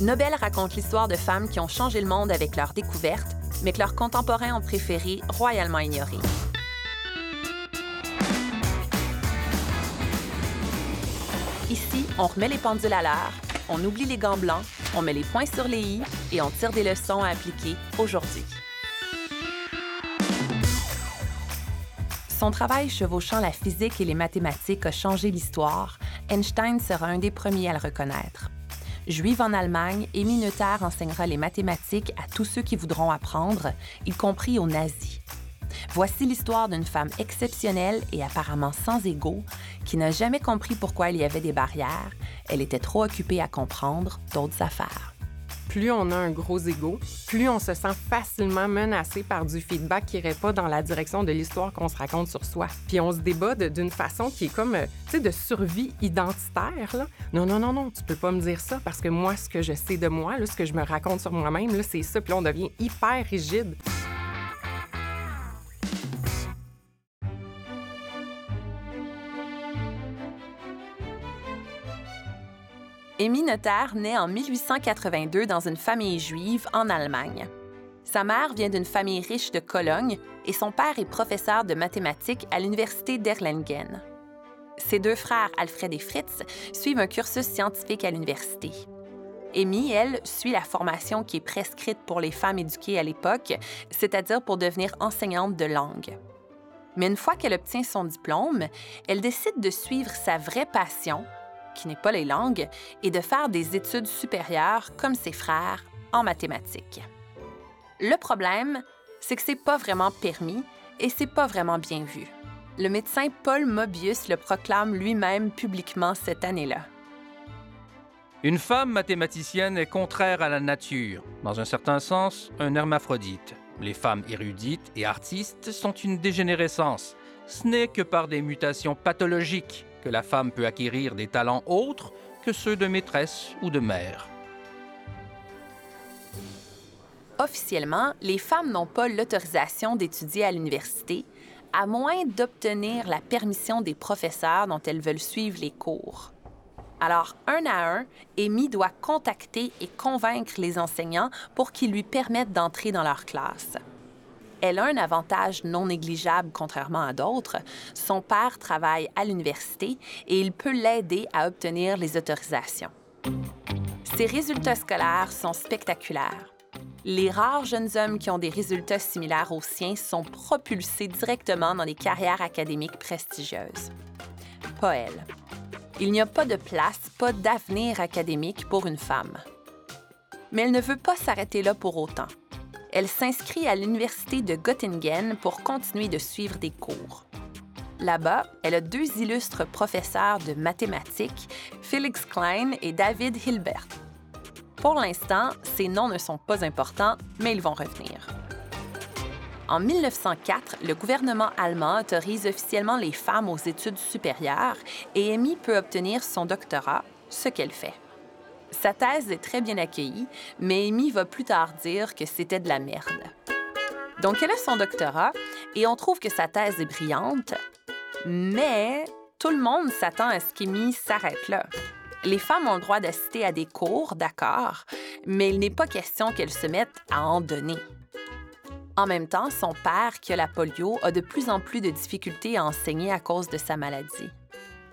Nobel raconte l'histoire de femmes qui ont changé le monde avec leurs découvertes, mais que leurs contemporains ont préféré royalement ignorer. Ici, on remet les pendules à l'heure, on oublie les gants blancs, on met les points sur les i et on tire des leçons à appliquer aujourd'hui. Son travail chevauchant la physique et les mathématiques a changé l'histoire. Einstein sera un des premiers à le reconnaître. Juive en Allemagne, Amy Noether enseignera les mathématiques à tous ceux qui voudront apprendre, y compris aux nazis. Voici l'histoire d'une femme exceptionnelle et apparemment sans ego, qui n'a jamais compris pourquoi il y avait des barrières. Elle était trop occupée à comprendre d'autres affaires. Plus on a un gros ego, plus on se sent facilement menacé par du feedback qui irait pas dans la direction de l'histoire qu'on se raconte sur soi. Puis on se débat d'une façon qui est comme, euh, tu sais, de survie identitaire. Là. Non, non, non, non, tu peux pas me dire ça parce que moi, ce que je sais de moi, là, ce que je me raconte sur moi-même, c'est ça. Puis on devient hyper rigide. Amy Noether naît en 1882 dans une famille juive en Allemagne. Sa mère vient d'une famille riche de Cologne et son père est professeur de mathématiques à l'université d'Erlangen. Ses deux frères, Alfred et Fritz, suivent un cursus scientifique à l'université. Amy, elle, suit la formation qui est prescrite pour les femmes éduquées à l'époque, c'est-à-dire pour devenir enseignante de langue. Mais une fois qu'elle obtient son diplôme, elle décide de suivre sa vraie passion, qui n'est pas les langues, et de faire des études supérieures comme ses frères en mathématiques. Le problème, c'est que c'est pas vraiment permis et c'est pas vraiment bien vu. Le médecin Paul Mobius le proclame lui-même publiquement cette année-là. Une femme mathématicienne est contraire à la nature, dans un certain sens, un hermaphrodite. Les femmes érudites et artistes sont une dégénérescence. Ce n'est que par des mutations pathologiques que la femme peut acquérir des talents autres que ceux de maîtresse ou de mère. Officiellement, les femmes n'ont pas l'autorisation d'étudier à l'université, à moins d'obtenir la permission des professeurs dont elles veulent suivre les cours. Alors, un à un, Amy doit contacter et convaincre les enseignants pour qu'ils lui permettent d'entrer dans leur classe. Elle a un avantage non négligeable contrairement à d'autres. Son père travaille à l'université et il peut l'aider à obtenir les autorisations. Ses résultats scolaires sont spectaculaires. Les rares jeunes hommes qui ont des résultats similaires aux siens sont propulsés directement dans des carrières académiques prestigieuses. Pas elle. Il n'y a pas de place, pas d'avenir académique pour une femme. Mais elle ne veut pas s'arrêter là pour autant elle s'inscrit à l'Université de Göttingen pour continuer de suivre des cours. Là-bas, elle a deux illustres professeurs de mathématiques, Felix Klein et David Hilbert. Pour l'instant, ces noms ne sont pas importants, mais ils vont revenir. En 1904, le gouvernement allemand autorise officiellement les femmes aux études supérieures et Amy peut obtenir son doctorat, ce qu'elle fait. Sa thèse est très bien accueillie, mais Amy va plus tard dire que c'était de la merde. Donc, elle a son doctorat et on trouve que sa thèse est brillante, mais tout le monde s'attend à ce qu'Amy s'arrête là. Les femmes ont le droit d'assister à des cours, d'accord, mais il n'est pas question qu'elles se mettent à en donner. En même temps, son père, qui a la polio, a de plus en plus de difficultés à enseigner à cause de sa maladie.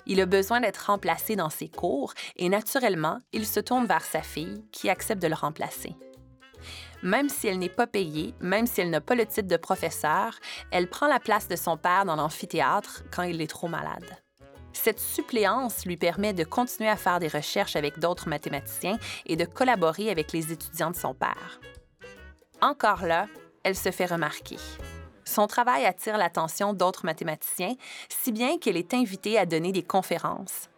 Il a besoin d'être remplacé dans ses cours et naturellement, il se tourne vers sa fille qui accepte de le remplacer. Même si elle n'est pas payée, même si elle n'a pas le titre de professeur, elle prend la place de son père dans l'amphithéâtre quand il est trop malade. Cette suppléance lui permet de continuer à faire des recherches avec d'autres mathématiciens et de collaborer avec les étudiants de son père. Encore là, elle se fait remarquer. Son travail attire l'attention d'autres mathématiciens, si bien qu'elle est invitée à donner des conférences.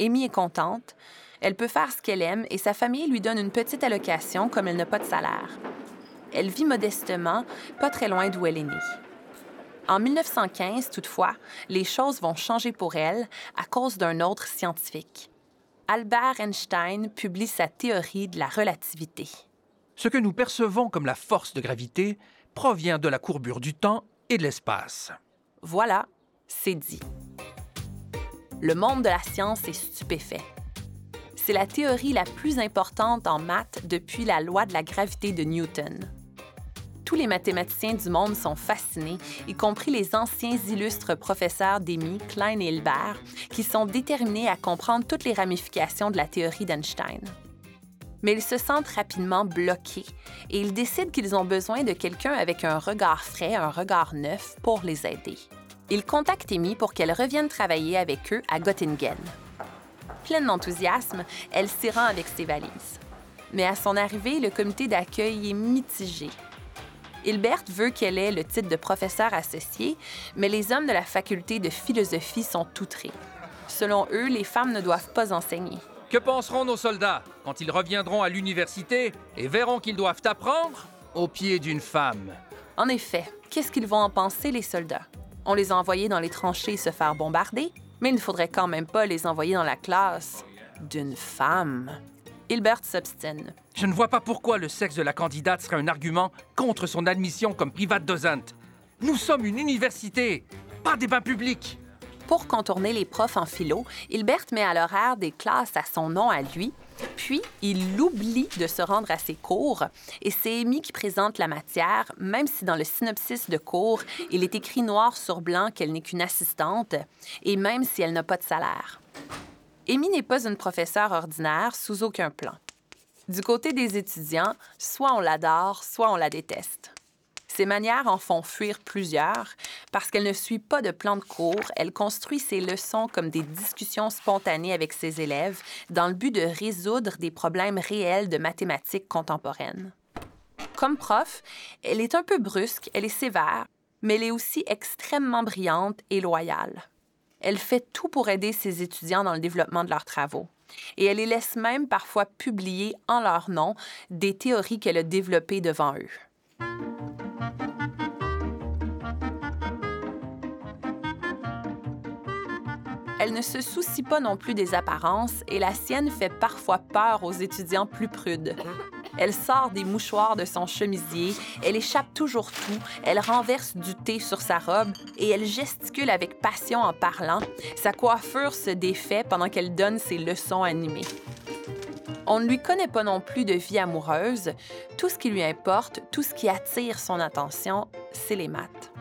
Amy est contente. Elle peut faire ce qu'elle aime et sa famille lui donne une petite allocation comme elle n'a pas de salaire. Elle vit modestement, pas très loin d'où elle est née. En 1915, toutefois, les choses vont changer pour elle à cause d'un autre scientifique. Albert Einstein publie sa théorie de la relativité. Ce que nous percevons comme la force de gravité provient de la courbure du temps et de l'espace. Voilà, c'est dit. Le monde de la science est stupéfait. C'est la théorie la plus importante en maths depuis la loi de la gravité de Newton. Tous les mathématiciens du monde sont fascinés, y compris les anciens illustres professeurs d'Emy, Klein et Hilbert, qui sont déterminés à comprendre toutes les ramifications de la théorie d'Einstein. Mais ils se sentent rapidement bloqués et ils décident qu'ils ont besoin de quelqu'un avec un regard frais, un regard neuf pour les aider. Ils contactent Amy pour qu'elle revienne travailler avec eux à Göttingen. Pleine d'enthousiasme, elle s'y rend avec ses valises. Mais à son arrivée, le comité d'accueil est mitigé. Hilbert veut qu'elle ait le titre de professeur associé, mais les hommes de la faculté de philosophie sont outrés. Selon eux, les femmes ne doivent pas enseigner. Que penseront nos soldats quand ils reviendront à l'université et verront qu'ils doivent apprendre au pied d'une femme? En effet, qu'est-ce qu'ils vont en penser, les soldats? On les a envoyés dans les tranchées se faire bombarder, mais il ne faudrait quand même pas les envoyer dans la classe d'une femme. Hilbert s'obstine. Je ne vois pas pourquoi le sexe de la candidate serait un argument contre son admission comme private docent. Nous sommes une université, pas des bains publics. Pour contourner les profs en philo, Hilbert met à l'horaire des classes à son nom à lui, puis il oublie de se rendre à ses cours et c'est Amy qui présente la matière, même si dans le synopsis de cours, il est écrit noir sur blanc qu'elle n'est qu'une assistante et même si elle n'a pas de salaire. Amy n'est pas une professeure ordinaire sous aucun plan. Du côté des étudiants, soit on l'adore, soit on la déteste. Ses manières en font fuir plusieurs. Parce qu'elle ne suit pas de plan de cours, elle construit ses leçons comme des discussions spontanées avec ses élèves dans le but de résoudre des problèmes réels de mathématiques contemporaines. Comme prof, elle est un peu brusque, elle est sévère, mais elle est aussi extrêmement brillante et loyale. Elle fait tout pour aider ses étudiants dans le développement de leurs travaux. Et elle les laisse même parfois publier en leur nom des théories qu'elle a développées devant eux. Ne se soucie pas non plus des apparences et la sienne fait parfois peur aux étudiants plus prudes. Elle sort des mouchoirs de son chemisier, elle échappe toujours tout, elle renverse du thé sur sa robe et elle gesticule avec passion en parlant. Sa coiffure se défait pendant qu'elle donne ses leçons animées. On ne lui connaît pas non plus de vie amoureuse. Tout ce qui lui importe, tout ce qui attire son attention, c'est les maths.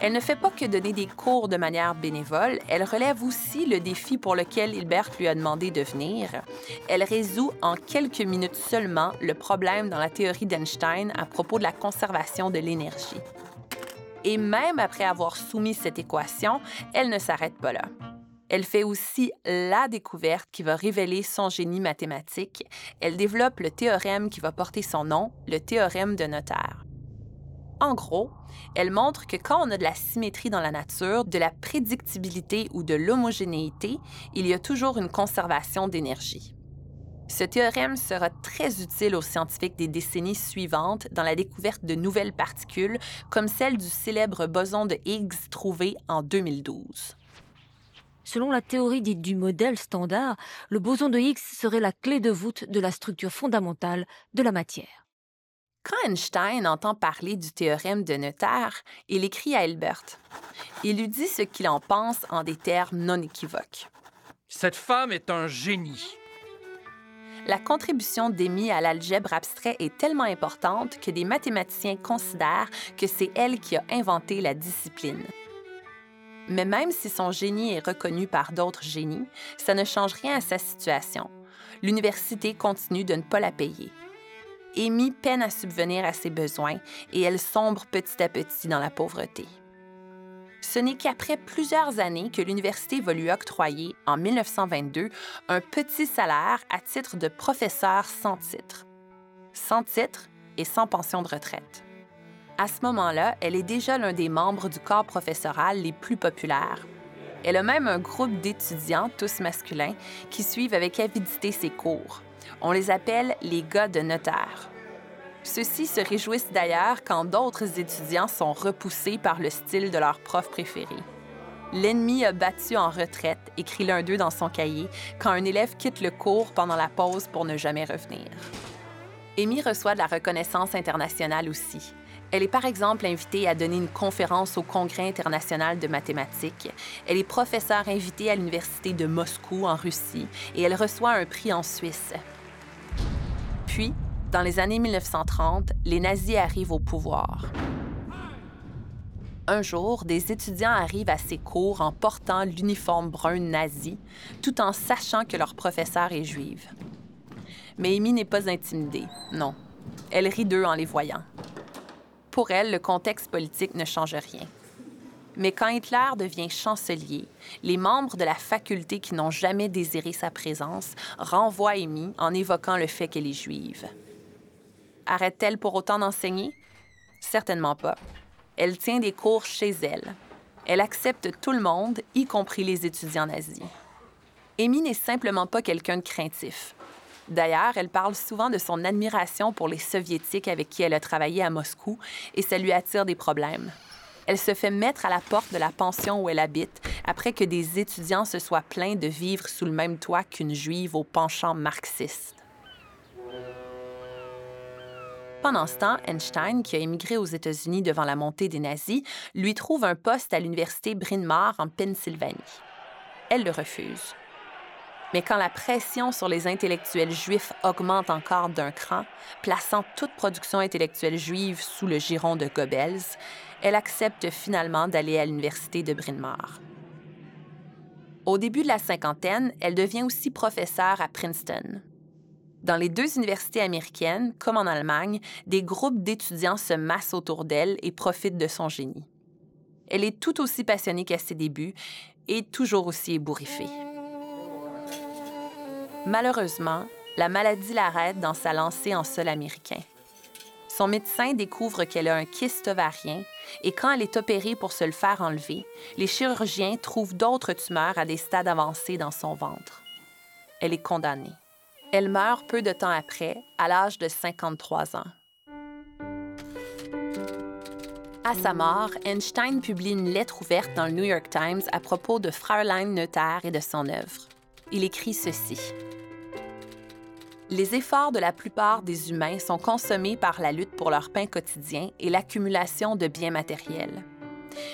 Elle ne fait pas que donner des cours de manière bénévole, elle relève aussi le défi pour lequel Hilbert lui a demandé de venir. Elle résout en quelques minutes seulement le problème dans la théorie d'Einstein à propos de la conservation de l'énergie. Et même après avoir soumis cette équation, elle ne s'arrête pas là. Elle fait aussi la découverte qui va révéler son génie mathématique. Elle développe le théorème qui va porter son nom, le théorème de Noether. En gros, elle montre que quand on a de la symétrie dans la nature, de la prédictibilité ou de l'homogénéité, il y a toujours une conservation d'énergie. Ce théorème sera très utile aux scientifiques des décennies suivantes dans la découverte de nouvelles particules, comme celle du célèbre boson de Higgs trouvé en 2012. Selon la théorie dite du modèle standard, le boson de Higgs serait la clé de voûte de la structure fondamentale de la matière. Quand Einstein entend parler du théorème de Noether, il écrit à Hilbert. Il lui dit ce qu'il en pense en des termes non équivoques. Cette femme est un génie. La contribution d'Amy à l'algèbre abstrait est tellement importante que des mathématiciens considèrent que c'est elle qui a inventé la discipline. Mais même si son génie est reconnu par d'autres génies, ça ne change rien à sa situation. L'université continue de ne pas la payer. Amy peine à subvenir à ses besoins et elle sombre petit à petit dans la pauvreté. Ce n'est qu'après plusieurs années que l'université va lui octroyer, en 1922, un petit salaire à titre de professeur sans titre. Sans titre et sans pension de retraite. À ce moment-là, elle est déjà l'un des membres du corps professoral les plus populaires. Elle a même un groupe d'étudiants, tous masculins, qui suivent avec avidité ses cours. On les appelle les gars de notaire. Ceux-ci se réjouissent d'ailleurs quand d'autres étudiants sont repoussés par le style de leur prof préféré. L'ennemi a battu en retraite, écrit l'un d'eux dans son cahier, quand un élève quitte le cours pendant la pause pour ne jamais revenir. Amy reçoit de la reconnaissance internationale aussi. Elle est par exemple invitée à donner une conférence au Congrès international de mathématiques. Elle est professeure invitée à l'Université de Moscou en Russie et elle reçoit un prix en Suisse. Puis, dans les années 1930, les nazis arrivent au pouvoir. Un jour, des étudiants arrivent à ces cours en portant l'uniforme brun nazi, tout en sachant que leur professeur est juive. Mais Amy n'est pas intimidée, non. Elle rit d'eux en les voyant. Pour elle, le contexte politique ne change rien. Mais quand Hitler devient chancelier, les membres de la faculté qui n'ont jamais désiré sa présence renvoient Amy en évoquant le fait qu'elle est juive. Arrête-t-elle pour autant d'enseigner? Certainement pas. Elle tient des cours chez elle. Elle accepte tout le monde, y compris les étudiants nazis. Amy n'est simplement pas quelqu'un de craintif. D'ailleurs, elle parle souvent de son admiration pour les Soviétiques avec qui elle a travaillé à Moscou et ça lui attire des problèmes. Elle se fait mettre à la porte de la pension où elle habite après que des étudiants se soient plaints de vivre sous le même toit qu'une juive au penchant marxiste. Pendant ce temps, Einstein, qui a émigré aux États-Unis devant la montée des nazis, lui trouve un poste à l'université Bryn Mawr en Pennsylvanie. Elle le refuse. Mais quand la pression sur les intellectuels juifs augmente encore d'un cran, plaçant toute production intellectuelle juive sous le giron de Goebbels, elle accepte finalement d'aller à l'université de Bryn Mawr. Au début de la cinquantaine, elle devient aussi professeure à Princeton. Dans les deux universités américaines, comme en Allemagne, des groupes d'étudiants se massent autour d'elle et profitent de son génie. Elle est tout aussi passionnée qu'à ses débuts et toujours aussi ébouriffée. Malheureusement, la maladie l'arrête dans sa lancée en sol américain. Son médecin découvre qu'elle a un kyste ovarien et quand elle est opérée pour se le faire enlever, les chirurgiens trouvent d'autres tumeurs à des stades avancés dans son ventre. Elle est condamnée. Elle meurt peu de temps après, à l'âge de 53 ans. À sa mort, Einstein publie une lettre ouverte dans le New York Times à propos de Fraulein Noether et de son œuvre. Il écrit ceci. Les efforts de la plupart des humains sont consommés par la lutte pour leur pain quotidien et l'accumulation de biens matériels.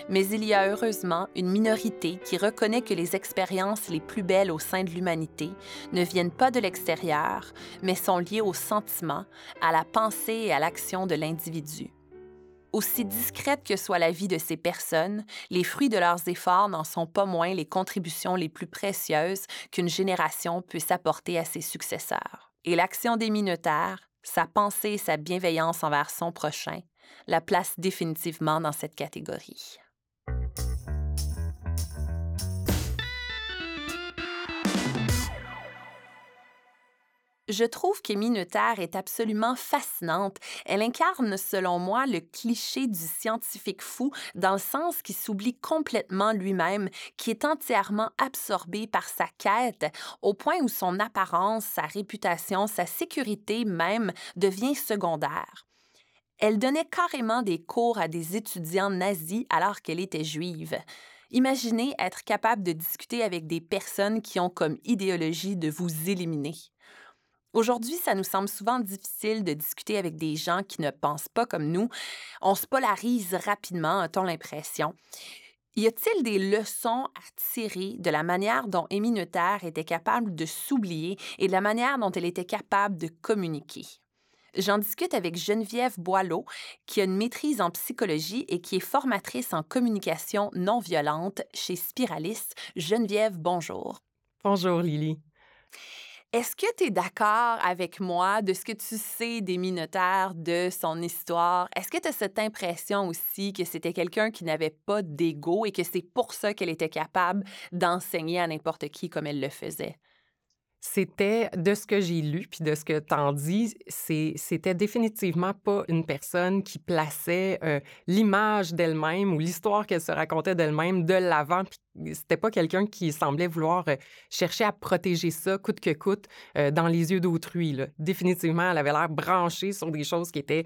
Mais il y a heureusement une minorité qui reconnaît que les expériences les plus belles au sein de l'humanité ne viennent pas de l'extérieur, mais sont liées au sentiment, à la pensée et à l'action de l'individu. Aussi discrète que soit la vie de ces personnes, les fruits de leurs efforts n'en sont pas moins les contributions les plus précieuses qu'une génération puisse apporter à ses successeurs. Et l'action des minotaires, sa pensée et sa bienveillance envers son prochain, la place définitivement dans cette catégorie. Je trouve qu'Émile Noether est absolument fascinante. Elle incarne, selon moi, le cliché du scientifique fou dans le sens qu'il s'oublie complètement lui-même, qui est entièrement absorbé par sa quête, au point où son apparence, sa réputation, sa sécurité même devient secondaire. Elle donnait carrément des cours à des étudiants nazis alors qu'elle était juive. Imaginez être capable de discuter avec des personnes qui ont comme idéologie de vous éliminer. Aujourd'hui, ça nous semble souvent difficile de discuter avec des gens qui ne pensent pas comme nous. On se polarise rapidement, a-t-on l'impression. Y a-t-il des leçons à tirer de la manière dont Amy Noether était capable de s'oublier et de la manière dont elle était capable de communiquer? J'en discute avec Geneviève Boileau, qui a une maîtrise en psychologie et qui est formatrice en communication non violente chez Spiralis. Geneviève, bonjour. Bonjour, Lily. Est-ce que tu es d'accord avec moi de ce que tu sais des Minotaires, de son histoire? Est-ce que tu as cette impression aussi que c'était quelqu'un qui n'avait pas d'ego et que c'est pour ça qu'elle était capable d'enseigner à n'importe qui comme elle le faisait? C'était, de ce que j'ai lu, puis de ce que t'en dis, c'était définitivement pas une personne qui plaçait euh, l'image d'elle-même ou l'histoire qu'elle se racontait d'elle-même de l'avant. C'était pas quelqu'un qui semblait vouloir euh, chercher à protéger ça coûte que coûte euh, dans les yeux d'autrui. Définitivement, elle avait l'air branchée sur des choses qui étaient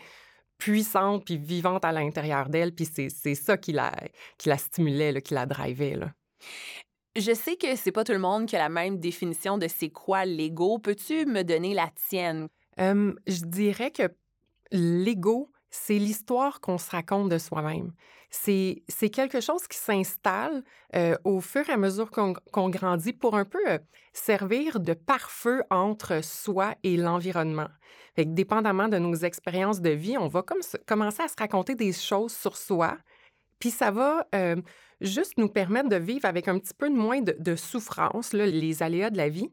puissantes puis vivantes à l'intérieur d'elle, puis c'est ça qui la, qui la stimulait, qui la drivait. Là. Je sais que c'est pas tout le monde qui a la même définition de c'est quoi l'ego. Peux-tu me donner la tienne? je dirais que l'ego, c'est l'histoire qu'on se raconte de soi-même. C'est quelque chose qui s'installe euh, au fur et à mesure qu'on grandit pour un peu euh, servir de pare-feu entre soi et l'environnement. Dépendamment de nos expériences de vie, on va comme commencer à se raconter des choses sur soi, puis ça va euh, juste nous permettre de vivre avec un petit peu moins de, souffrance, les aléas de la vie.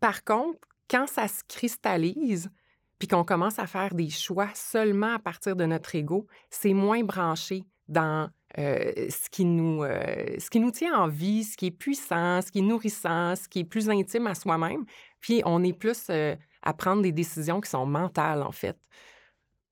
Par contre, quand ça se cristallise, puis qu'on commence à faire des choix seulement à partir de notre ego, c'est moins branché dans euh, ce, qui nous, euh, ce qui nous tient en vie, ce qui est puissant, ce qui est nourrissant, ce qui est plus intime à soi-même. Puis on est plus à prendre des décisions qui sont mentales, en fait.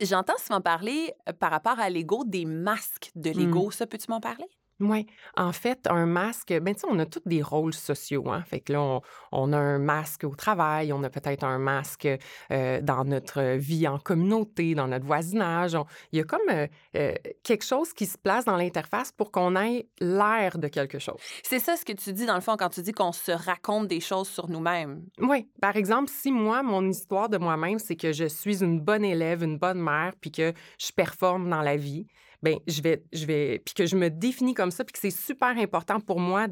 J'entends souvent parler par rapport à l'ego des masques de l'ego. Mmh. Ça, peux-tu m'en parler? Oui. En fait, un masque, ben, tu sais, on a tous des rôles sociaux. Hein? Fait que là, on, a un masque au travail, on a peut-être un masque euh, dans notre vie en communauté, dans notre voisinage. il y a comme euh, euh, quelque chose qui se place dans l'interface pour qu'on ait l'air de quelque chose. C'est ça ce que tu dis, dans le fond, quand tu dis qu'on se raconte des choses sur nous-mêmes. Oui. Par exemple, si moi, mon histoire de moi-même, c'est que je suis une bonne élève, une bonne mère, puis que je performe dans la vie, ben je vais, je vais, puis que je me définis comme ça, puis que c'est super important pour moi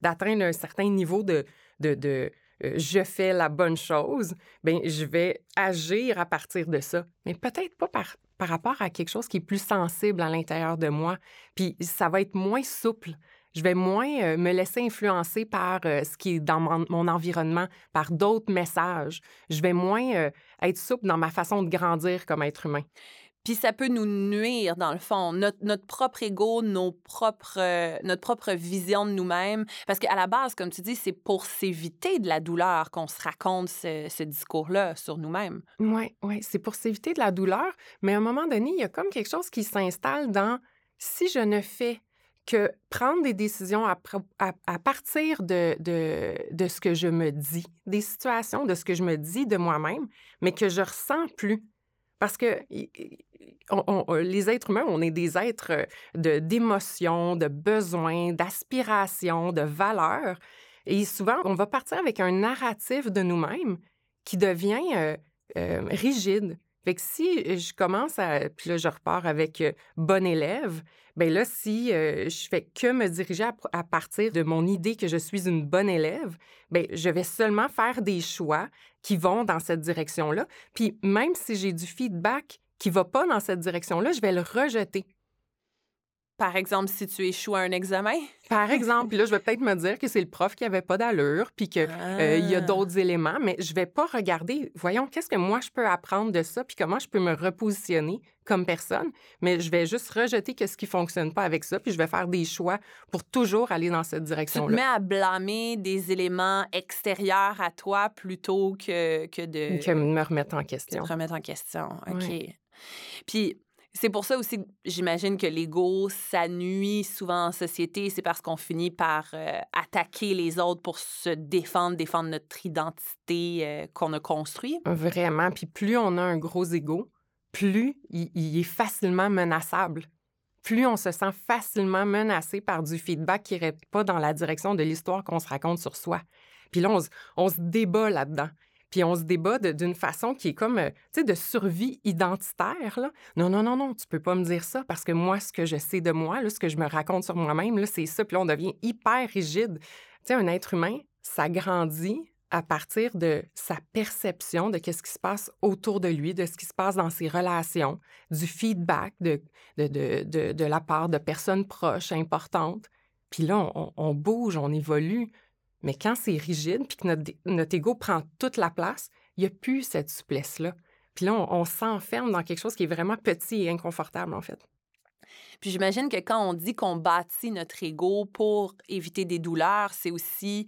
d'atteindre un certain niveau de, de, de euh, je fais la bonne chose, ben je vais agir à partir de ça. Mais peut-être pas par, par rapport à quelque chose qui est plus sensible à l'intérieur de moi. Puis ça va être moins souple. Je vais moins euh, me laisser influencer par euh, ce qui est dans mon, mon environnement, par d'autres messages. Je vais moins être souple dans ma façon de grandir comme être humain. Puis ça peut nous nuire, dans le fond, notre, propre ego, euh, notre propre vision de nous-mêmes. Parce qu'à la base, comme tu dis, c'est pour s'éviter de la douleur qu'on se raconte ce, discours-là sur nous-mêmes. Oui, oui, c'est pour s'éviter de la douleur. Mais à un moment donné, il y a comme quelque chose qui s'installe dans si je ne fais que prendre des décisions à, partir de, de, de, ce que je me dis, des situations, de ce que je me dis de moi-même, mais que je ressens plus. Parce que euh, les êtres humains, on est des êtres euh, de, d'émotions, de besoins, d'aspirations, de valeurs. Et souvent, on va partir avec un narratif de nous-mêmes qui devient euh, rigide. Fait que si je commence à. Puis là, je repars avec bon élève, bien là, si je fais que me diriger à, partir de mon idée que je suis une bonne élève, bien, je vais seulement faire des choix qui vont dans cette direction-là. Puis même si j'ai du feedback qui va pas dans cette direction-là, je vais le rejeter. Par exemple, si tu échoues à un examen? Par exemple, puis là, je vais peut-être me dire que c'est le prof qui avait pas d'allure, puis qu'il euh, y a ah. d'autres éléments, mais je vais pas regarder, voyons, qu'est-ce que moi je peux apprendre de ça, puis comment je peux me repositionner comme personne, mais je vais juste rejeter ce qui fonctionne pas avec ça, puis je vais faire des choix pour toujours aller dans cette direction-là. Tu te mets à blâmer des éléments extérieurs à toi plutôt que, que de... Que me remettre en question. Que remettre en question, OK. Puis c'est pour ça aussi, j'imagine que l'ego, ça souvent en société. C'est parce qu'on finit par euh, attaquer les autres pour se défendre, défendre notre identité euh, qu'on a construit. Vraiment. Puis plus on a un gros ego, plus il, est facilement menaçable. Plus on se sent facilement menacé par du feedback qui n'irait pas dans la direction de l'histoire qu'on se raconte sur soi. Puis là, on se débat là-dedans. Puis on se débat d'une façon qui est comme, euh, tu sais, de survie identitaire. Là. Non, non, non, non, tu peux pas me dire ça parce que moi, ce que je sais de moi, là, ce que je me raconte sur moi-même, c'est ça. Puis là, on devient hyper rigide. Tu sais, un être humain, ça grandit à partir de sa perception de ce qui se passe autour de lui, de ce qui se passe dans ses relations, du feedback de, de, de, de, la part de personnes proches, importantes. Puis là, on, on bouge, on évolue. Mais quand c'est rigide, puis que notre, notre ego prend toute la place, il n'y a plus cette souplesse-là. Puis là, on s'enferme dans quelque chose qui est vraiment petit et inconfortable, en fait. Puis j'imagine que quand on dit qu'on bâtit notre ego pour éviter des douleurs, c'est aussi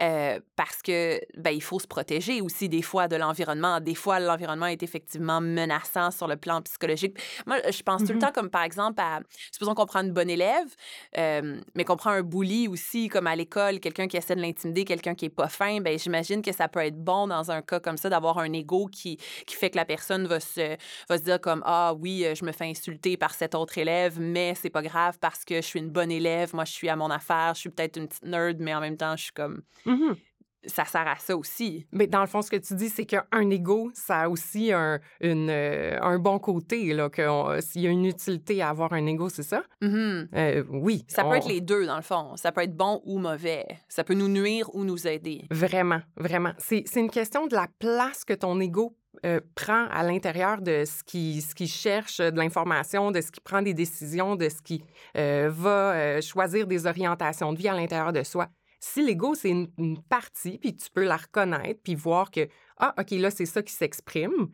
euh, parce que ben, il faut se protéger aussi des fois de l'environnement. Des fois, l'environnement est effectivement menaçant sur le plan psychologique. Moi, je pense tout le mmh temps comme par exemple à, supposons qu'on prend une bonne élève, euh, mais qu'on prend un bully aussi, comme à l'école, quelqu'un qui essaie de l'intimider, quelqu'un qui est pas fin, ben j'imagine que ça peut être bon dans un cas comme ça d'avoir un ego qui, qui fait que la personne va se, va se dire comme ah oui, je me fais insulter par cet autre élève, mais c'est pas grave parce que je suis une bonne élève, moi je suis à mon affaire, je suis peut-être une petite nerd, mais en même temps, je suis comme. Mmh ça sert à ça aussi. Mais dans le fond, ce que tu dis, c'est qu'un ego, ça a aussi un, une, euh, un bon côté, que s'il y a une utilité à avoir un ego, c'est ça? Mm-hmm. Euh, oui. Ça peut être les deux, dans le fond. Ça peut être bon ou mauvais. Ça peut nous nuire ou nous aider. Vraiment, vraiment. C'est une question de la place que ton ego euh, prend à l'intérieur de ce qui, cherche de l'information, de ce qui prend des décisions, de ce qui va choisir des orientations de vie à l'intérieur de soi. Si l'ego, c'est une, partie, puis tu peux la reconnaître, puis voir que, ah, OK, là, c'est ça qui s'exprime.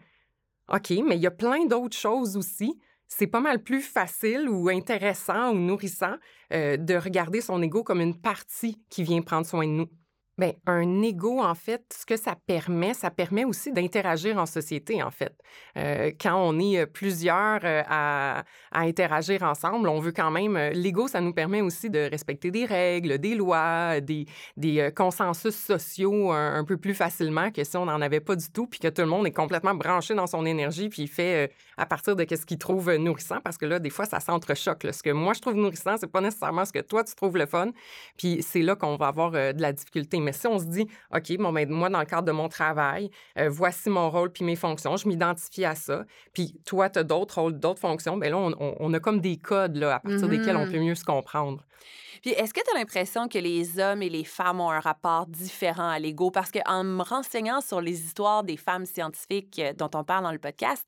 OK, mais il y a plein d'autres choses aussi. C'est pas mal plus facile ou intéressant ou nourrissant euh, de regarder son ego comme une partie qui vient prendre soin de nous. Bien, un ego, en fait, ce que ça permet, ça permet aussi d'interagir en société, en fait. Euh, quand on est plusieurs à, interagir ensemble, on veut quand même... L'ego, ça nous permet aussi de respecter des règles, des lois, des, des consensus sociaux un, peu plus facilement que si on n'en avait pas du tout, puis que tout le monde est complètement branché dans son énergie, puis il fait à partir de ce qu'il trouve nourrissant, parce que là, des fois, ça s'entrechoque. Ce que moi, je trouve nourrissant, c'est pas nécessairement ce que toi, tu trouves le fun. Puis c'est là qu'on va avoir de la difficulté mais si on se dit, OK, bon, ben, moi, dans le cadre de mon travail, euh, voici mon rôle puis mes fonctions, je m'identifie à ça, puis toi, tu as d'autres rôles, d'autres fonctions, bien là, on, a comme des codes là, à partir desquels on peut mmh mieux se comprendre. Puis est-ce que tu as l'impression que les hommes et les femmes ont un rapport différent à l'ego? Parce qu'en me renseignant sur les histoires des femmes scientifiques euh, dont on parle dans le podcast,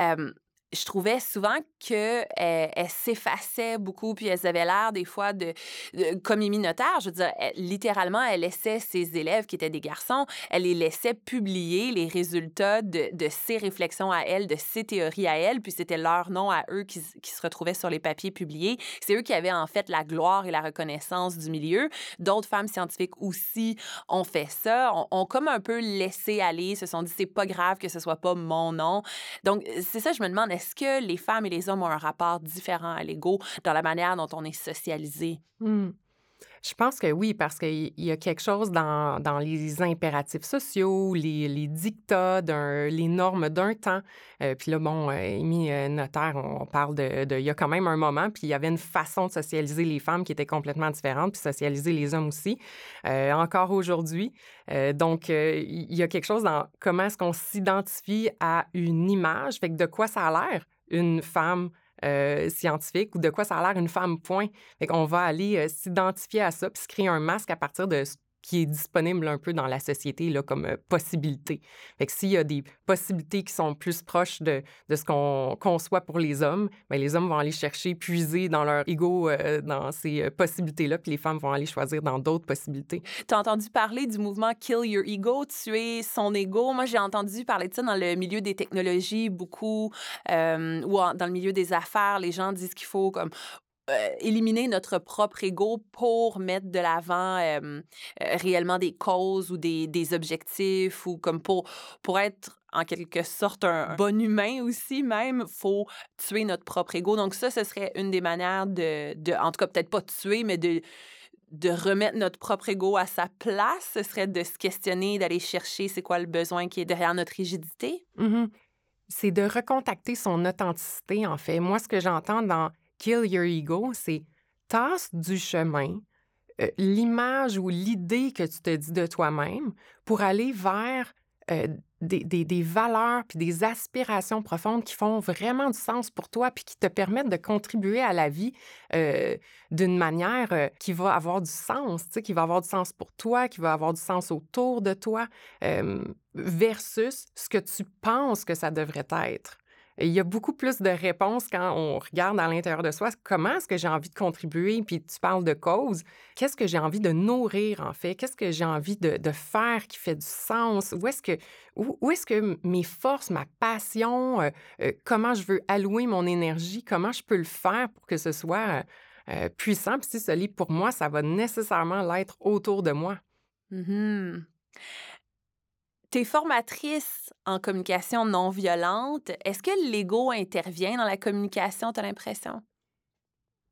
euh, je trouvais souvent qu'elles elles s'effaçaient beaucoup, puis elles avaient l'air des fois de, comme Émy Notaire, je veux dire, littéralement, elle laissait ses élèves qui étaient des garçons, elle les laissait publier les résultats de, de ses réflexions à elle, de ses théories à elle, puis c'était leur nom à eux qui, qui se retrouvaient sur les papiers publiés. C'est eux qui avaient en fait la gloire et la reconnaissance du milieu. D'autres femmes scientifiques aussi ont fait ça, ont, ont comme un peu laissé aller, se sont dit c'est pas grave que ce soit pas mon nom. Donc c'est ça, je me demande, est-ce que les femmes et les hommes ont un rapport différent à l'ego dans la manière dont on est socialisé? Mmh. Je pense que oui, parce qu'il y a quelque chose dans, dans les impératifs sociaux, les, dictats, les normes d'un temps. Euh, puis là, bon, euh, Amy euh, Notaire, on, parle de, Il y a quand même un moment, puis il y avait une façon de socialiser les femmes qui était complètement différente, puis socialiser les hommes aussi, encore aujourd'hui. donc, il y a quelque chose dans comment est-ce qu'on s'identifie à une image, fait que de quoi ça a l'air une femme euh, scientifique ou de quoi ça a l'air une femme, point. Fait qu'on va aller euh, s'identifier à ça puis se créer un masque à partir de qui est disponible un peu dans la société là, comme euh, possibilité. Fait que s'il y a des possibilités qui sont plus proches de, de ce qu'on conçoit pour les hommes, bien, les hommes vont aller chercher, puiser dans leur ego euh, dans ces euh, possibilités-là, puis les femmes vont aller choisir dans d'autres possibilités. Tu as entendu parler du mouvement Kill Your Ego, tuer son ego. Moi, j'ai entendu parler de ça dans le milieu des technologies beaucoup, ou dans le milieu des affaires. Les gens disent qu'il faut comme éliminer notre propre ego pour mettre de l'avant réellement des causes ou des, des, objectifs ou comme pour, pour être en quelque sorte un bon humain aussi même, faut tuer notre propre ego. Donc ça, ce serait une des manières de, de en tout cas peut-être pas tuer, mais de de remettre notre propre ego à sa place, ce serait de se questionner, d'aller chercher c'est quoi le besoin qui est derrière notre rigidité. Mmh c'est de recontacter son authenticité, en fait. Moi, ce que j'entends dans Kill Your Ego, c'est tasse du chemin euh, l'image ou l'idée que tu te dis de toi-même pour aller vers euh, des, valeurs puis des aspirations profondes qui font vraiment du sens pour toi puis qui te permettent de contribuer à la vie euh, d'une manière qui va avoir du sens, qui va avoir du sens pour toi, qui va avoir du sens autour de toi, versus ce que tu penses que ça devrait être il y a beaucoup plus de réponses quand on regarde à l'intérieur de soi comment est-ce que j'ai envie de contribuer, puis tu parles de cause. Qu'est-ce que j'ai envie de nourrir, en fait? Qu'est-ce que j'ai envie de, faire qui fait du sens? Où est-ce que, où, est-ce que mes forces, ma passion, euh, euh, comment je veux allouer mon énergie, comment je peux le faire pour que ce soit euh, puissant? Puis si lit pour moi, ça va nécessairement l'être autour de moi. Mmh tu es formatrice en communication non violente. Est-ce que l'ego intervient dans la communication, tu as l'impression?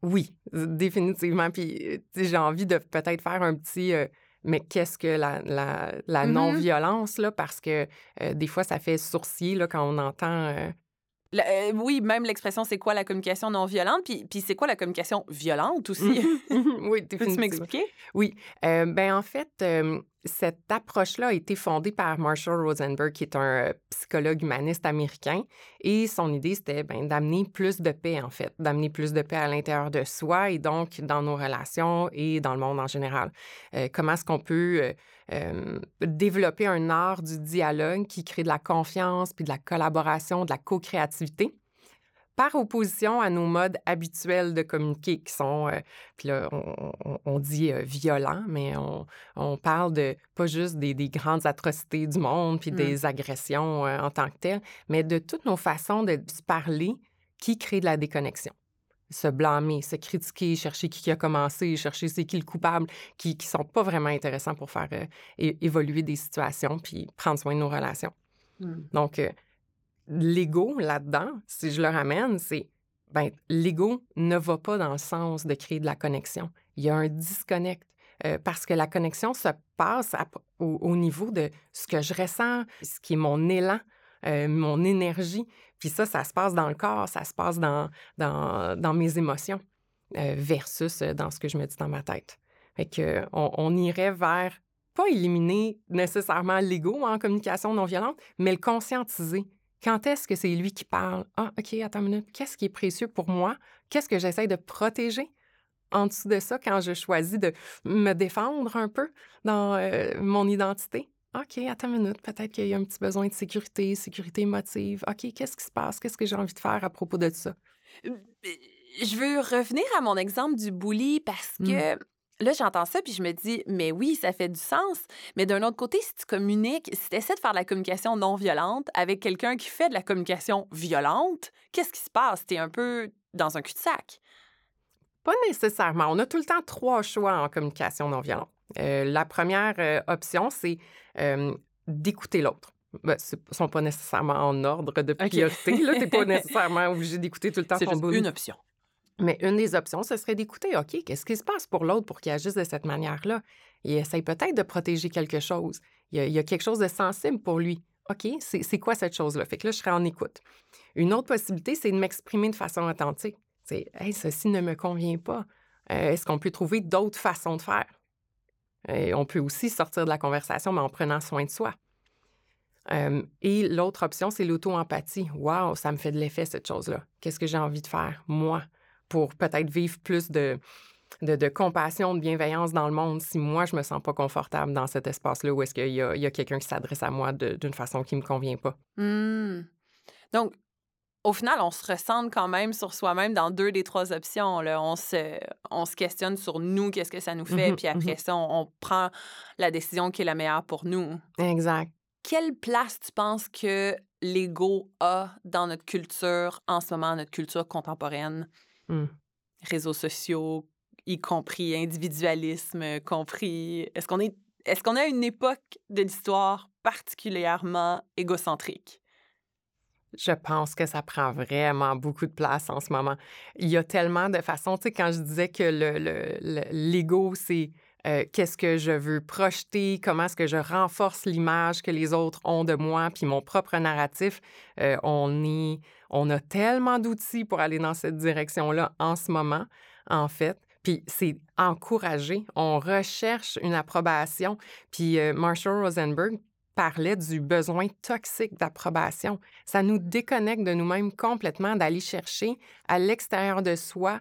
Oui, définitivement. Puis j'ai envie de peut-être faire un petit. Euh, mais qu'est-ce que la, la, la mm-hmm. non-violence, là? Parce que euh, des fois, ça fait sourcier là, quand on entend. Euh, oui, même l'expression c'est quoi la communication non violente, puis, puis c'est quoi la communication violente aussi? oui, Peux-tu m'expliquer? Oui. ben en fait, cette approche-là a été fondée par Marshall Rosenberg, qui est un euh, psychologue humaniste américain. Et son idée, c'était ben, d'amener plus de paix, en fait, d'amener plus de paix à l'intérieur de soi et donc dans nos relations et dans le monde en général. Euh, comment est-ce qu'on peut euh, développer un art du dialogue qui crée de la confiance, puis de la collaboration, de la co-créativité? Par opposition à nos modes habituels de communiquer qui sont, euh, puis là, on, dit euh, violents, mais on, parle de pas juste des, grandes atrocités du monde, puis mmh. des agressions euh, en tant que telles, mais de toutes nos façons de se parler qui créent de la déconnexion. Se blâmer, se critiquer, chercher qui a commencé, chercher c'est qui le coupable, qui ne sont pas vraiment intéressants pour faire évoluer des situations puis prendre soin de nos relations. Mmh. Donc, l'ego là-dedans, si je le ramène, c'est ben, l'ego ne va pas dans le sens de créer de la connexion. Il y a un disconnect. Euh, parce que la connexion se passe au, niveau de ce que je ressens, ce qui est mon élan, euh, mon énergie. Puis ça, ça se passe dans le corps, ça se passe dans, dans, mes émotions euh, versus dans ce que je me dis dans ma tête. Fait que, on irait vers pas éliminer nécessairement l'ego en communication non violente, mais le conscientiser quand est-ce que c'est lui qui parle? Ah, OK, attends une minute. Qu'est-ce qui est précieux pour moi? Qu'est-ce que j'essaie de protéger? En dessous de ça, quand je choisis de me défendre un peu dans euh, mon identité, OK, attends une minute, peut-être qu'il y a un petit besoin de sécurité, sécurité émotive. OK, qu'est-ce qui se passe? Qu'est-ce que j'ai envie de faire à propos de ça? Je veux revenir à mon exemple du bully parce mmh. Là, j'entends ça, puis je me dis, mais oui, ça fait du sens. Mais d'un autre côté, si tu communiques, si tu essaies de faire de la communication non violente avec quelqu'un qui fait de la communication violente, qu'est-ce qui se passe? Tu es un peu dans un cul-de-sac. Pas nécessairement. On a tout le temps trois choix en communication non violente. Euh, la première euh, option, c'est euh, d'écouter l'autre. Ben, ce ne sont pas nécessairement en ordre de priorité. Tu n'es pas nécessairement obligé d'écouter tout le temps ton C'est une option. Mais une des options, ce serait d'écouter, OK, qu'est-ce qui se passe pour l'autre pour qu'il agisse de cette manière-là? Il essaye peut-être de protéger quelque chose. Il y, a, quelque chose de sensible pour lui. OK, c'est quoi cette chose-là? Fait que là, je serais en écoute. Une autre possibilité, c'est de m'exprimer de façon authentique. C'est, hey, ceci ne me convient pas. Euh, est-ce qu'on peut trouver d'autres façons de faire? On peut aussi sortir de la conversation, mais en prenant soin de soi. Et l'autre option, c'est l'auto-empathie. Wow, ça me fait de l'effet, cette chose-là. Qu'est-ce que j'ai envie de faire, moi? Pour peut-être vivre plus de, de, compassion, de bienveillance dans le monde si moi, je me sens pas confortable dans cet espace-là où est-ce qu'il y a, quelqu'un qui s'adresse à moi d'une façon qui me convient pas. Mmh. Donc, au final, on se ressent quand même sur soi-même dans deux des trois options. Là. On, se, on se questionne sur nous, qu'est-ce que ça nous fait, mmh puis après mmh ça, on, prend la décision qui est la meilleure pour nous. Exact. Quelle place tu penses que l'ego a dans notre culture en ce moment, notre culture contemporaine? Mmh. Réseaux sociaux, y compris individualisme, compris. Est-ce qu'on est, est-ce qu'on a une époque de l'histoire particulièrement égocentrique? Je pense que ça prend vraiment beaucoup de place en ce moment. Il y a tellement de façons. Tu sais, quand je disais que l'ego, le, c'est euh, qu'est-ce que je veux projeter, comment est-ce que je renforce l'image que les autres ont de moi, puis mon propre narratif. Euh, on, est, on a tellement d'outils pour aller dans cette direction-là en ce moment, en fait. Puis c'est encouragé. On recherche une approbation. Puis euh, Marshall Rosenberg parlait du besoin toxique d'approbation. Ça nous déconnecte de nous-mêmes complètement d'aller chercher à l'extérieur de soi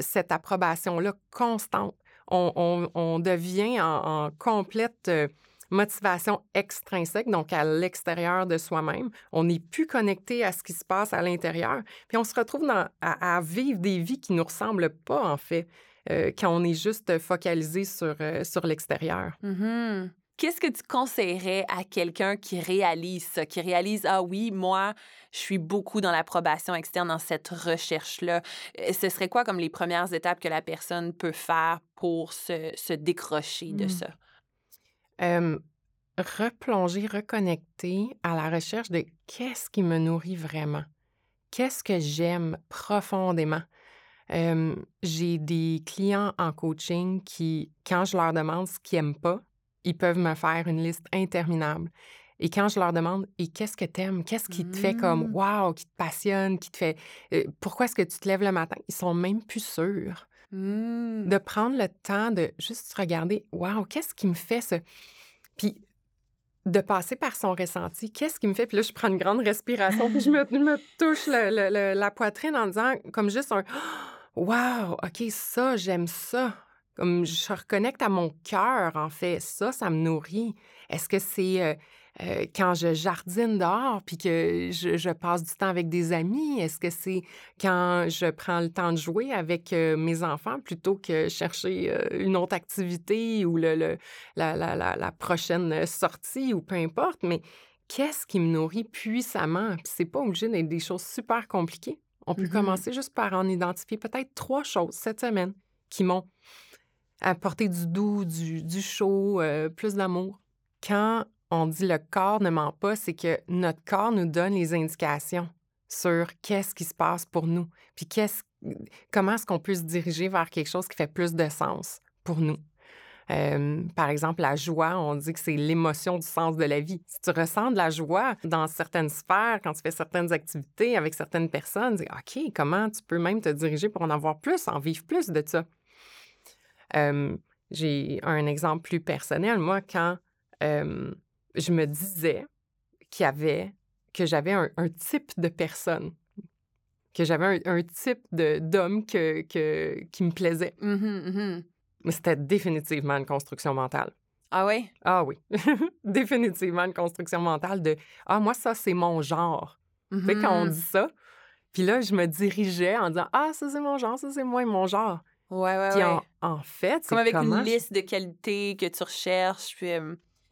cette approbation-là constante on, devient en, complète euh, motivation extrinsèque, donc à l'extérieur de soi-même. On n'est plus connecté à ce qui se passe à l'intérieur. Puis on se retrouve à, vivre des vies qui ne nous ressemblent pas, en fait, euh, quand on est juste focalisé sur, euh, sur l'extérieur. Mm-hmm. Qu'est-ce que tu conseillerais à quelqu'un qui réalise ça, qui réalise, ah oui, moi, je suis beaucoup dans l'approbation externe, dans cette recherche-là. Ce serait quoi comme les premières étapes que la personne peut faire pour se, décrocher de mmh. ça? replonger, reconnecter à la recherche de qu'est-ce qui me nourrit vraiment? Qu'est-ce que j'aime profondément? j'ai des clients en coaching qui, quand je leur demande ce qu'ils n'aiment pas, ils peuvent me faire une liste interminable. Et quand je leur demande, et qu'est-ce que t'aimes? Qu'est-ce qui te fait comme, wow, mmh. qui te passionne, qui te fait, euh, pourquoi est-ce que tu te lèves le matin? Ils sont même plus sûrs mmh. de prendre le temps de juste regarder, wow, qu'est-ce qui me fait ce, Puis de passer par son ressenti, qu'est-ce qui me fait? Puis là, je prends une grande respiration, puis je me, me touche la poitrine en disant comme juste un Wow, OK, ça, j'aime ça. Comme je reconnecte à mon cœur, en fait. Ça, ça me nourrit. Est-ce que c'est euh, euh, quand je jardine dehors puis que je, passe du temps avec des amis? Est-ce que c'est quand je prends le temps de jouer avec euh, mes enfants plutôt que chercher une autre activité ou le, la, la, prochaine sortie ou peu importe? Mais qu'est-ce qui me nourrit puissamment? Puis c'est pas obligé d'être des choses super compliquées. On peut mmh commencer juste par en identifier peut-être trois choses cette semaine qui m'ont apporté du doux, du, chaud, euh, plus d'amour. Quand on dit le corps ne ment pas, c'est que notre corps nous donne les indications sur qu'est-ce qui se passe pour nous, puis qu'est-ce, comment est-ce qu'on peut se diriger vers quelque chose qui fait plus de sens pour nous? Par exemple, la joie, on dit que c'est l'émotion du sens de la vie. Si tu ressens de la joie dans certaines sphères, quand tu fais certaines activités avec certaines personnes, dis OK, comment tu peux même te diriger pour en avoir plus, en vivre plus de ça? J'ai un exemple plus personnel. Moi, quand je me disais qu'il y avait, que j'avais un, type de personne, que j'avais un, type d'homme que, qui me plaisait. Mmh mmh mais c'était définitivement une construction mentale. Ah oui? Ah oui. définitivement une construction mentale de Ah, moi, ça, c'est mon genre. Tu sais, quand on dit ça, puis là, je me dirigeais en disant Ah, ça, c'est mon genre, ça, c'est moi, mon genre. Ouais, ouais, puis En, en, fait, c'est comme avec une liste de qualités que tu recherches, puis.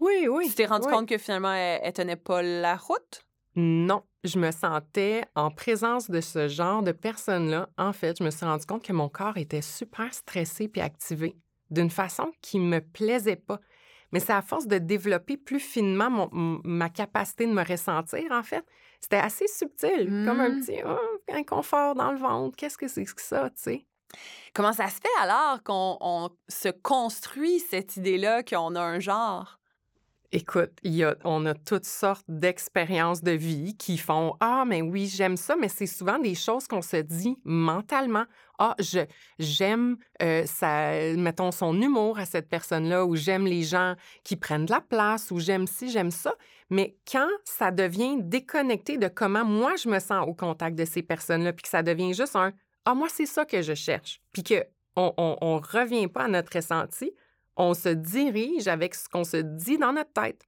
oui, oui. Tu t'es rendu compte que finalement, elle, elle tenait pas la route? Non, je me sentais en présence de ce genre de personnes-là. En fait, je me suis rendu compte que mon corps était super stressé puis activé d'une façon qui me plaisait pas. Mais c'est à force de développer plus finement ma capacité de me ressentir, en fait. C'était assez subtil, comme un mmh. petit oh, inconfort dans le ventre. Qu'est-ce que c'est que ça, tu sais? Comment ça se fait alors qu'on se construit cette idée-là qu'on a un genre? Écoute, on a toutes sortes d'expériences de vie qui font Ah, mais oui, j'aime ça, mais c'est souvent des choses qu'on se dit mentalement. Ah, je j'aime euh, mettons son humour à cette personne-là, ou j'aime les gens qui prennent de la place, ou j'aime ci, j'aime ça. Mais quand ça devient déconnecté de comment moi je me sens au contact de ces personnes-là, puis que ça devient juste un Ah, moi, c'est ça que je cherche, puis qu'on on, on revient pas à notre ressenti, on se dirige avec ce qu'on se dit dans notre tête.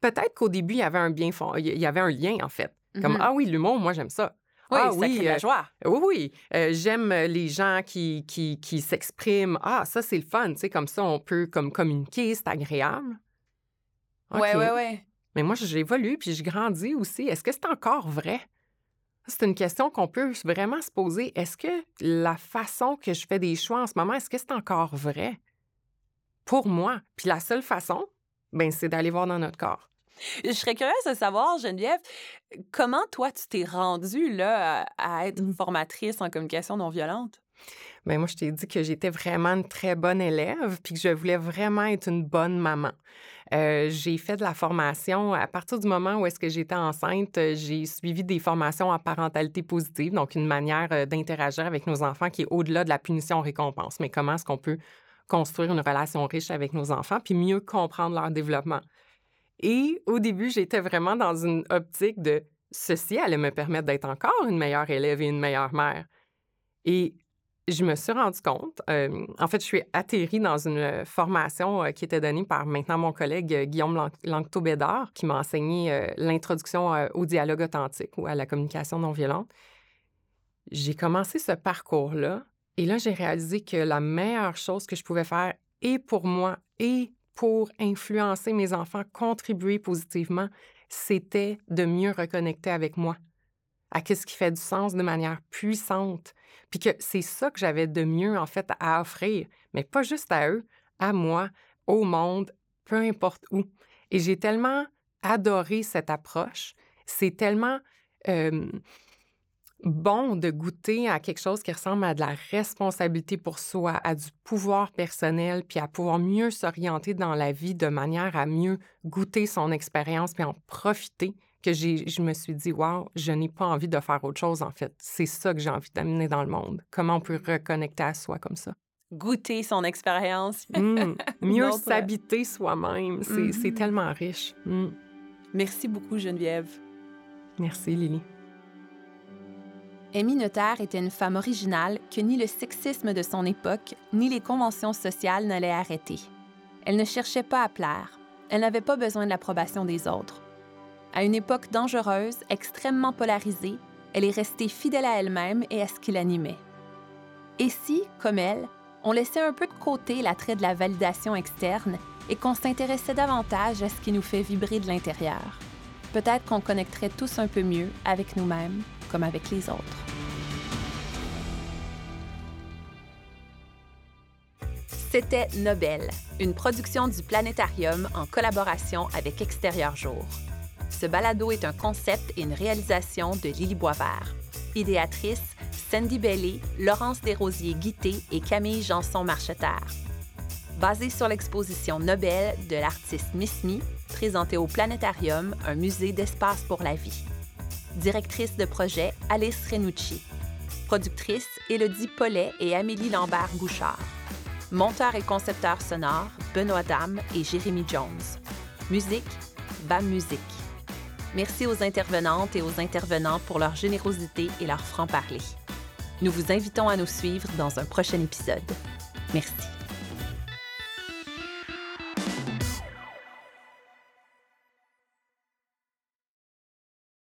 Peut-être qu'au début, il y avait un bien il y avait un lien, en fait. Comme, mm-hmm. ah oui, l'humour, moi, j'aime ça. Oui, ah, ça oui, la euh, joie. oui, oui. Euh, j'aime les gens qui, qui, qui s'expriment. Ah, ça, c'est le fun. Tu sais, comme ça, on peut comme communiquer, c'est agréable. Oui, oui, oui. Mais moi, j'évolue puis je grandis aussi. Est-ce que c'est encore vrai? C'est une question qu'on peut vraiment se poser. Est-ce que la façon que je fais des choix en ce moment, est-ce que c'est encore vrai? pour moi. Puis la seule façon, ben, c'est d'aller voir dans notre corps. Je serais curieuse de savoir, Geneviève, comment toi, tu t'es rendue là, à, être mmh. formatrice en communication non violente? Bien, moi, je t'ai dit que j'étais vraiment une très bonne élève, puis que je voulais vraiment être une bonne maman. Euh, j'ai fait de la formation à partir du moment où est-ce que j'étais enceinte. J'ai suivi des formations en parentalité positive, donc une manière euh, d'interagir avec nos enfants qui est au-delà de la punition-récompense. Mais comment est-ce qu'on peut construire une relation riche avec nos enfants, puis mieux comprendre leur développement? Et au début, j'étais vraiment dans une optique de ceci allait me permettre d'être encore une meilleure élève et une meilleure mère. Et je me suis rendu compte, euh, en fait, je suis atterrie dans une formation euh, qui était donnée par maintenant mon collègue euh, Guillaume Lanctot-Bédard, qui m'a enseigné l'introduction au dialogue authentique ou à la communication non violente. J'ai commencé ce parcours-là et là, j'ai réalisé que la meilleure chose que je pouvais faire, et pour moi, et pour influencer mes enfants, contribuer positivement, c'était de mieux reconnecter avec moi, à ce qui fait du sens de manière puissante. Puis que c'est ça que j'avais de mieux, en fait, à offrir, mais pas juste à eux, à moi, au monde, peu importe où. Et j'ai tellement adoré cette approche. C'est tellement bon de goûter à quelque chose qui ressemble à de la responsabilité pour soi, à du pouvoir personnel, puis à pouvoir mieux s'orienter dans la vie de manière à mieux goûter son expérience, puis en profiter, que je me suis dit, wow, je n'ai pas envie de faire autre chose, en fait. C'est ça que j'ai envie d'amener dans le monde. Comment on peut reconnecter à soi comme ça? goûter son expérience. Mm. Mieux s'habiter soi-même, c'est c'est Mhm. tellement riche. Mm. Merci beaucoup, Geneviève. Merci, Lily. Amy Notaire était une femme originale que ni le sexisme de son époque, ni les conventions sociales n'allaient arrêter. Elle ne cherchait pas à plaire. Elle n'avait pas besoin de l'approbation des autres. À une époque dangereuse, extrêmement polarisée, elle est restée fidèle à elle-même et à ce qui l'animait. Et si, comme elle, on laissait un peu de côté l'attrait de la validation externe et qu'on s'intéressait davantage à ce qui nous fait vibrer de l'intérieur, peut-être qu'on connecterait tous un peu mieux avec nous-mêmes comme avec les autres. C'était Nobel, une production du Planétarium en collaboration avec Extérieur Jour. Ce balado est un concept et une réalisation de Lily Boisvert. Idéatrice, Sandy Bellé, Laurence Desrosiers-Guité et Camille Janson-Marcheterre. Basé sur l'exposition Nobel de l'artiste Miss Me, présentée au Planétarium, un musée d'espace pour la vie. Directrice de projet, Alice Renucci. Productrice, Élodie Paulet et Amélie Lambert-Bouchard. Monteur et concepteur sonore, Benoît Dame et Jérémy Jones. Musique, BAM Musique. Merci aux intervenantes et aux intervenants pour leur générosité et leur franc-parler. Nous vous invitons à nous suivre dans un prochain épisode. Merci.